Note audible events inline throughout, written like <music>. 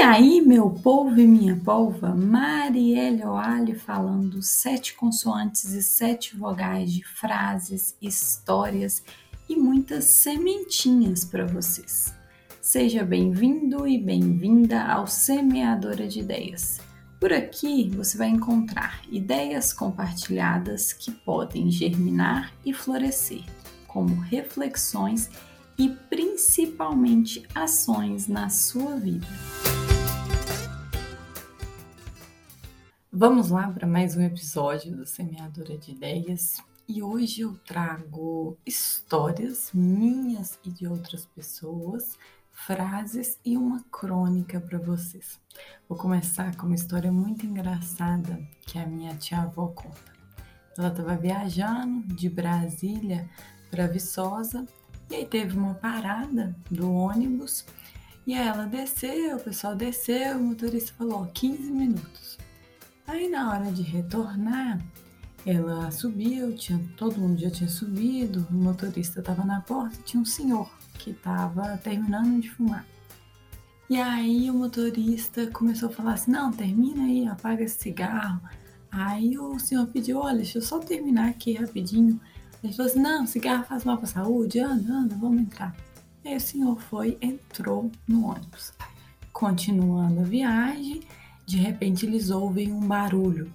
E aí, meu povo e minha polva, Marielle Oali falando sete consoantes e sete vogais de frases, histórias e muitas sementinhas para vocês. Seja bem-vindo e bem-vinda ao Semeadora de Ideias. Por aqui você vai encontrar ideias compartilhadas que podem germinar e florescer, como reflexões e principalmente ações na sua vida. Vamos lá para mais um episódio do Semeadora de Ideias e hoje eu trago histórias minhas e de outras pessoas, frases e uma crônica para vocês. Vou começar com uma história muito engraçada que a minha tia-avó conta. Ela estava viajando de Brasília para Viçosa e aí teve uma parada do ônibus e ela desceu, o pessoal desceu, o motorista falou 15 minutos. Aí na hora de retornar, ela subiu, tinha, todo mundo já tinha subido, o motorista estava na porta, tinha um senhor que estava terminando de fumar. E aí o motorista começou a falar assim, não, termina aí, apaga esse cigarro. Aí o senhor pediu, olha, deixa eu só terminar aqui rapidinho. Ele falou assim, não, cigarro faz mal para a saúde, anda, anda, vamos entrar. Aí o senhor foi, entrou no ônibus. Continuando a viagem, de repente eles ouvem um barulho.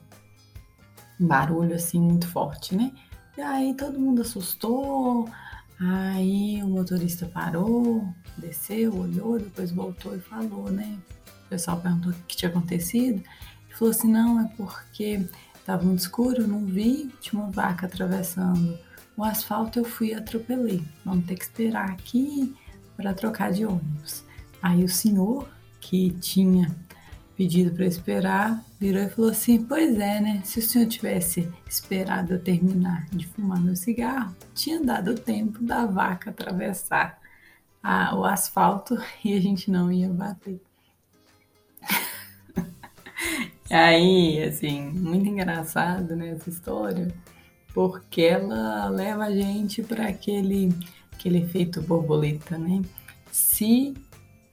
Um barulho assim muito forte, né? E aí todo mundo assustou. Aí o motorista parou, desceu, olhou, depois voltou e falou, né? O pessoal perguntou o que tinha acontecido. Ele falou assim: não, é porque estava muito escuro, eu não vi, tinha uma vaca atravessando o asfalto, eu fui e atropelei. Vamos ter que esperar aqui para trocar de ônibus. Aí o senhor que tinha pedido para esperar, virou e falou assim: Pois é, né? Se o senhor tivesse esperado eu terminar de fumar meu cigarro, tinha dado tempo da vaca atravessar a, o asfalto e a gente não ia bater. <laughs> Aí, assim, muito engraçado né, essa história, porque ela leva a gente para aquele, aquele efeito borboleta, né? Se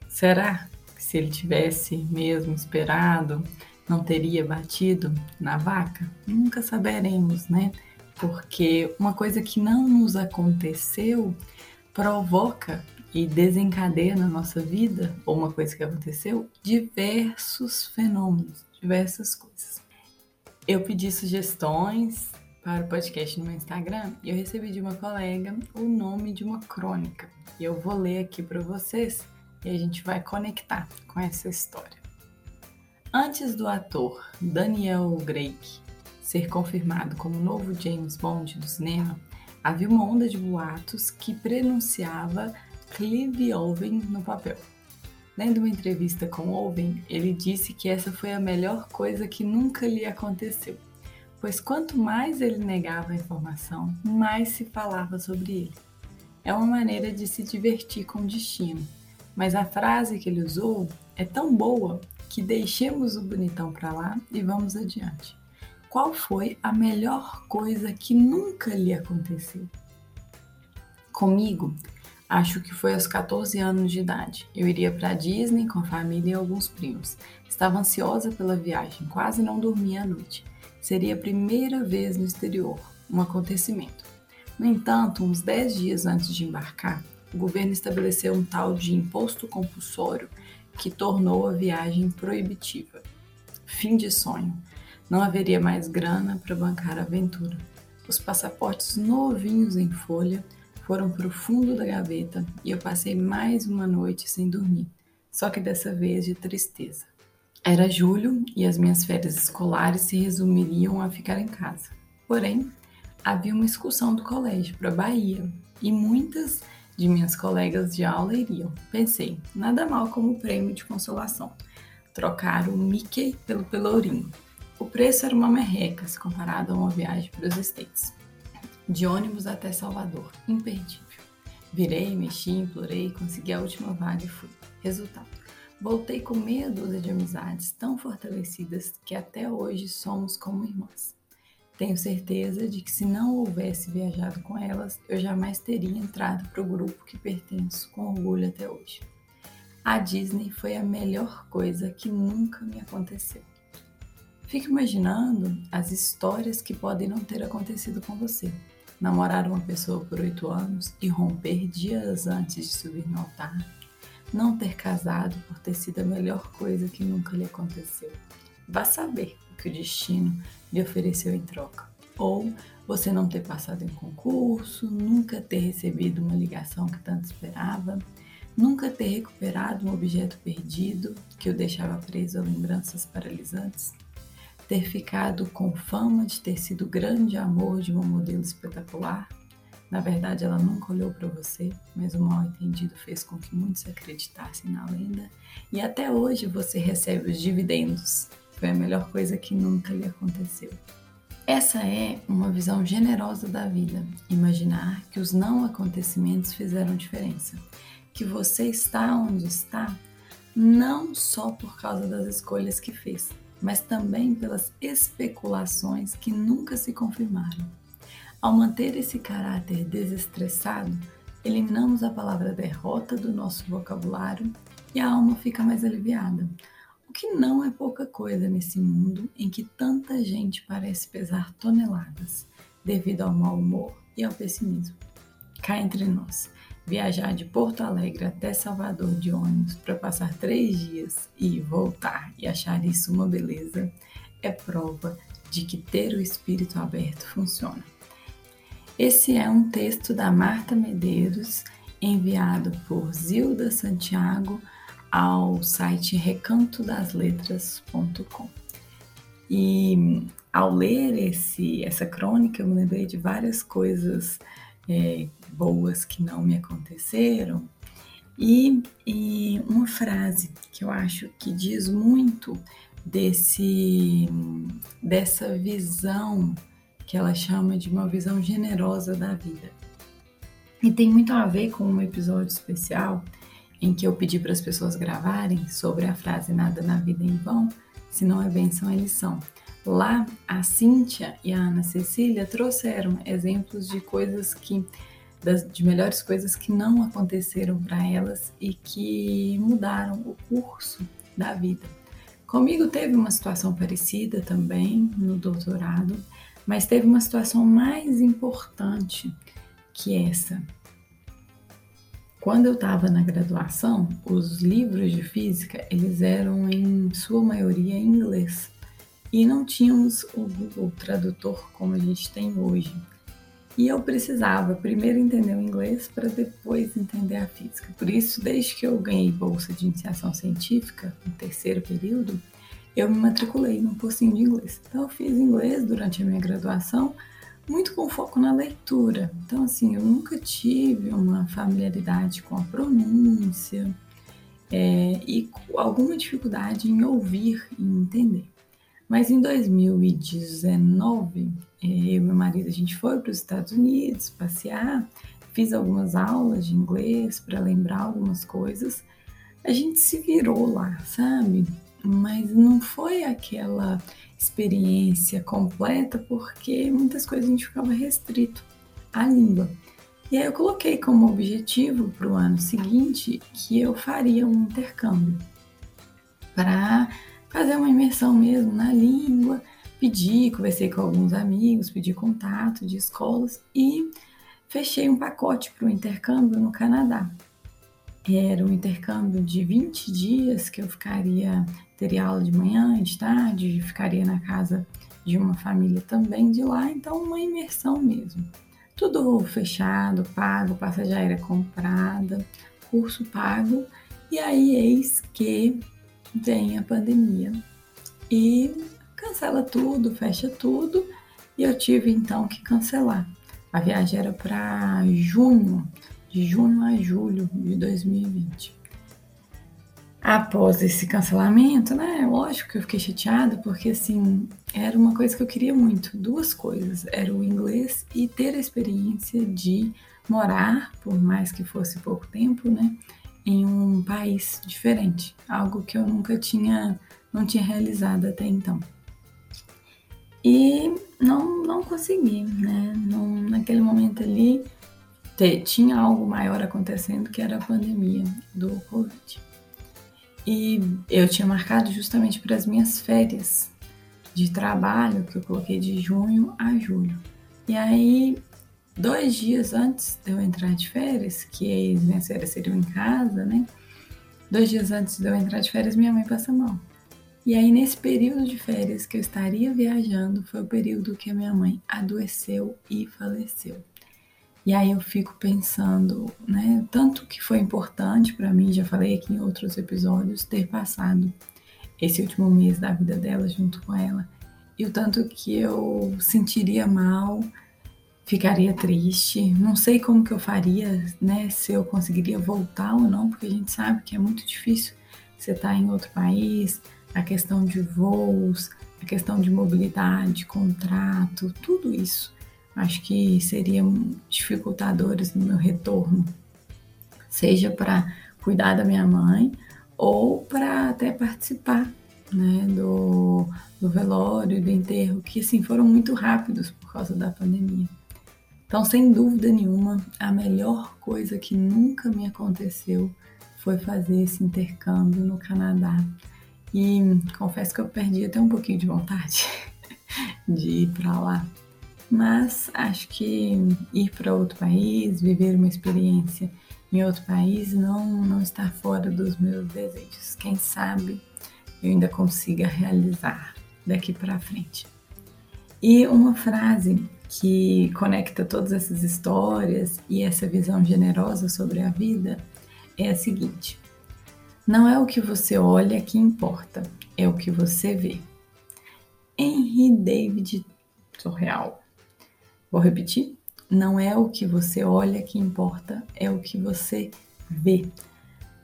será se ele tivesse mesmo esperado, não teria batido na vaca? Nunca saberemos, né? Porque uma coisa que não nos aconteceu provoca e desencadeia na nossa vida, ou uma coisa que aconteceu, diversos fenômenos, diversas coisas. Eu pedi sugestões para o podcast no meu Instagram e eu recebi de uma colega o nome de uma crônica. E eu vou ler aqui para vocês e a gente vai conectar com essa história. Antes do ator Daniel Craig ser confirmado como novo James Bond do cinema, havia uma onda de boatos que prenunciava Clive Owen no papel. Lendo uma entrevista com Owen, ele disse que essa foi a melhor coisa que nunca lhe aconteceu, pois quanto mais ele negava a informação, mais se falava sobre ele. É uma maneira de se divertir com o destino, mas a frase que ele usou é tão boa que deixemos o bonitão para lá e vamos adiante. Qual foi a melhor coisa que nunca lhe aconteceu? Comigo, acho que foi aos 14 anos de idade. Eu iria para Disney com a família e alguns primos. Estava ansiosa pela viagem, quase não dormia à noite. Seria a primeira vez no exterior, um acontecimento. No entanto, uns 10 dias antes de embarcar, o governo estabeleceu um tal de imposto compulsório que tornou a viagem proibitiva. Fim de sonho. Não haveria mais grana para bancar a aventura. Os passaportes novinhos em folha foram para o fundo da gaveta e eu passei mais uma noite sem dormir, só que dessa vez de tristeza. Era julho e as minhas férias escolares se resumiriam a ficar em casa. Porém, havia uma excursão do colégio para Bahia e muitas de minhas colegas de aula iriam. Pensei, nada mal como prêmio de consolação. Trocar o Mickey pelo Pelourinho. O preço era uma merreca se comparado a uma viagem para os States. De ônibus até Salvador, imperdível. Virei, mexi, implorei, consegui a última vaga e fui. Resultado: voltei com meia dúzia de amizades tão fortalecidas que até hoje somos como irmãs. Tenho certeza de que se não houvesse viajado com elas, eu jamais teria entrado para o grupo que pertenço com orgulho até hoje. a Disney foi a melhor coisa que nunca me aconteceu. Fique imaginando as histórias que podem não ter acontecido com você. Namorar uma pessoa por oito anos e romper dias antes de subir no altar. Não ter casado por ter sido a melhor coisa que nunca lhe aconteceu. Vá saber o que o destino lhe ofereceu em troca. Ou você não ter passado em concurso, nunca ter recebido uma ligação que tanto esperava Nunca ter recuperado um objeto perdido que o deixava preso a lembranças paralisantes. Ter ficado com fama de ter sido grande amor de uma modelo espetacular. Na verdade, ela nunca olhou para você, mas o mal entendido fez com que muitos acreditassem na lenda. E até hoje você recebe os dividendos. Foi a melhor coisa que nunca lhe aconteceu. Essa é uma visão generosa da vida, imaginar que os não acontecimentos fizeram diferença que você está onde está não só por causa das escolhas que fez, mas também pelas especulações que nunca se confirmaram. Ao manter esse caráter desestressado, eliminamos a palavra derrota do nosso vocabulário e a alma fica mais aliviada. O que não é pouca coisa nesse mundo em que tanta gente parece pesar toneladas devido ao mau humor e ao pessimismo. Cá entre nós, Viajar de Porto Alegre até Salvador de ônibus para passar três dias e voltar e achar isso uma beleza é prova de que ter o espírito aberto funciona. Esse é um texto da Marta Medeiros, enviado por Zilda Santiago ao site recantodasletras.com. E ao ler esse, essa crônica, eu me lembrei de várias coisas é, boas que não me aconteceram. E, e uma frase que eu acho que diz muito desse dessa visão que ela chama de uma visão generosa da vida. E tem muito a ver com um episódio especial em que eu pedi para as pessoas gravarem sobre a frase nada na vida em vão, se não é benção é lição. Lá, a Cíntia e a Ana Cecília trouxeram exemplos de coisas que, das, de melhores coisas que não aconteceram para elas e que mudaram o curso da vida. Comigo teve uma situação parecida também no doutorado, mas teve uma situação mais importante que essa. Quando eu estava na graduação, os livros de física eles eram em sua maioria em inglês e não tínhamos o Google Tradutor como a gente tem hoje. E eu precisava primeiro entender o inglês para depois entender a física. Por isso, desde que eu ganhei bolsa de iniciação científica, no terceiro período, eu me matriculei num cursinho de inglês. Então, eu fiz inglês durante a minha graduação, muito com foco na leitura. Então, assim, eu nunca tive uma familiaridade com a pronúncia é, e alguma dificuldade em ouvir e entender. Mas em 2019, eh, eu e meu marido, a gente foi para os Estados Unidos passear, fiz algumas aulas de inglês para lembrar algumas coisas. A gente se virou lá, sabe? Mas não foi aquela experiência completa porque muitas coisas a gente ficava restrito à língua. E aí eu coloquei como objetivo para o ano seguinte que eu faria um intercâmbio para fazer uma imersão mesmo na língua, pedi, conversei com alguns amigos, pedi contato de escolas e fechei um pacote para o intercâmbio no Canadá. Era um intercâmbio de 20 dias que eu ficaria, teria aula de manhã e de tarde, ficaria na casa de uma família também de lá, então uma imersão mesmo. Tudo fechado, pago, passagem aérea comprada, curso pago, e aí eis que vem a pandemia e cancela tudo, fecha tudo, e eu tive então que cancelar. A viagem era para junho, de junho a julho de 2020. Após esse cancelamento, né? Lógico que eu fiquei chateada, porque assim, era uma coisa que eu queria muito, duas coisas, era o inglês e ter a experiência de morar, por mais que fosse pouco tempo, né? em um país diferente, algo que eu nunca tinha, não tinha realizado até então. E não, não consegui, né? Não, naquele momento ali tinha algo maior acontecendo que era a pandemia do Covid. E eu tinha marcado justamente para as minhas férias de trabalho, que eu coloquei de junho a julho. E aí, dois dias antes de eu entrar de férias, que as minhas férias seriam em casa, né? Dois dias antes de eu entrar de férias, minha mãe passa mal. E aí, nesse período de férias que eu estaria viajando, foi o período que a minha mãe adoeceu e faleceu. E aí eu fico pensando, né, tanto que foi importante para mim, já falei aqui em outros episódios, ter passado esse último mês da vida dela junto com ela, e o tanto que eu sentiria mal, ficaria triste, não sei como que eu faria, né, se eu conseguiria voltar ou não, porque a gente sabe que é muito difícil você estar tá em outro país, a questão de voos, a questão de mobilidade, contrato, tudo isso acho que seriam dificultadores no meu retorno, seja para cuidar da minha mãe ou para até participar né, do, do velório do enterro, que assim foram muito rápidos por causa da pandemia. Então, sem dúvida nenhuma, a melhor coisa que nunca me aconteceu foi fazer esse intercâmbio no Canadá. E confesso que eu perdi até um pouquinho de vontade <laughs> de ir para lá. Mas acho que ir para outro país, viver uma experiência em outro país, não, não está fora dos meus desejos. Quem sabe eu ainda consiga realizar daqui para frente. E uma frase que conecta todas essas histórias e essa visão generosa sobre a vida é a seguinte: não é o que você olha que importa, é o que você vê. Henry David Thoreau. Vou repetir: não é o que você olha que importa, é o que você vê.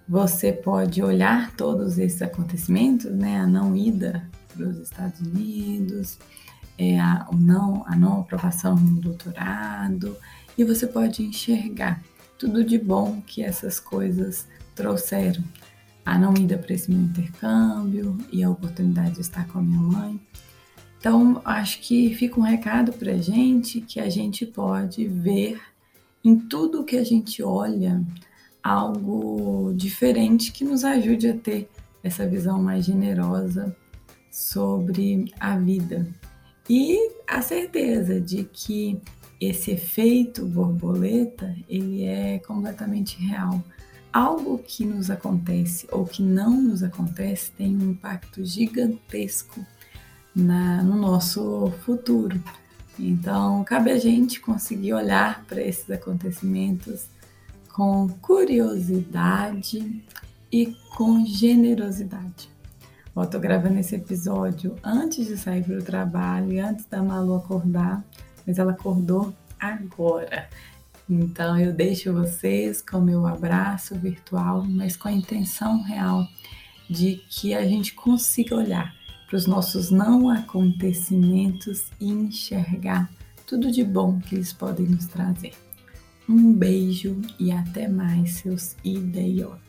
Você pode olhar todos esses acontecimentos, né? A não ida para os Estados Unidos, é, a, não, a não aprovação no doutorado, e você pode enxergar tudo de bom que essas coisas trouxeram a não ida para esse meu intercâmbio e a oportunidade de estar com a minha mãe. Então, acho que fica um recado para a gente que a gente pode ver em tudo que a gente olha algo diferente que nos ajude a ter essa visão mais generosa sobre a vida. E a certeza de que esse efeito borboleta, ele é completamente real algo que nos acontece ou que não nos acontece tem um impacto gigantesco na, no nosso futuro. Então, cabe a gente conseguir olhar para esses acontecimentos com curiosidade e com generosidade. Eu estou gravando esse episódio antes de sair para o trabalho, antes da Malu acordar, mas ela acordou agora. Então eu deixo vocês com meu abraço virtual, mas com a intenção real de que a gente consiga olhar para os nossos não acontecimentos e enxergar tudo de bom que eles podem nos trazer. Um beijo e até mais, seus idiotas.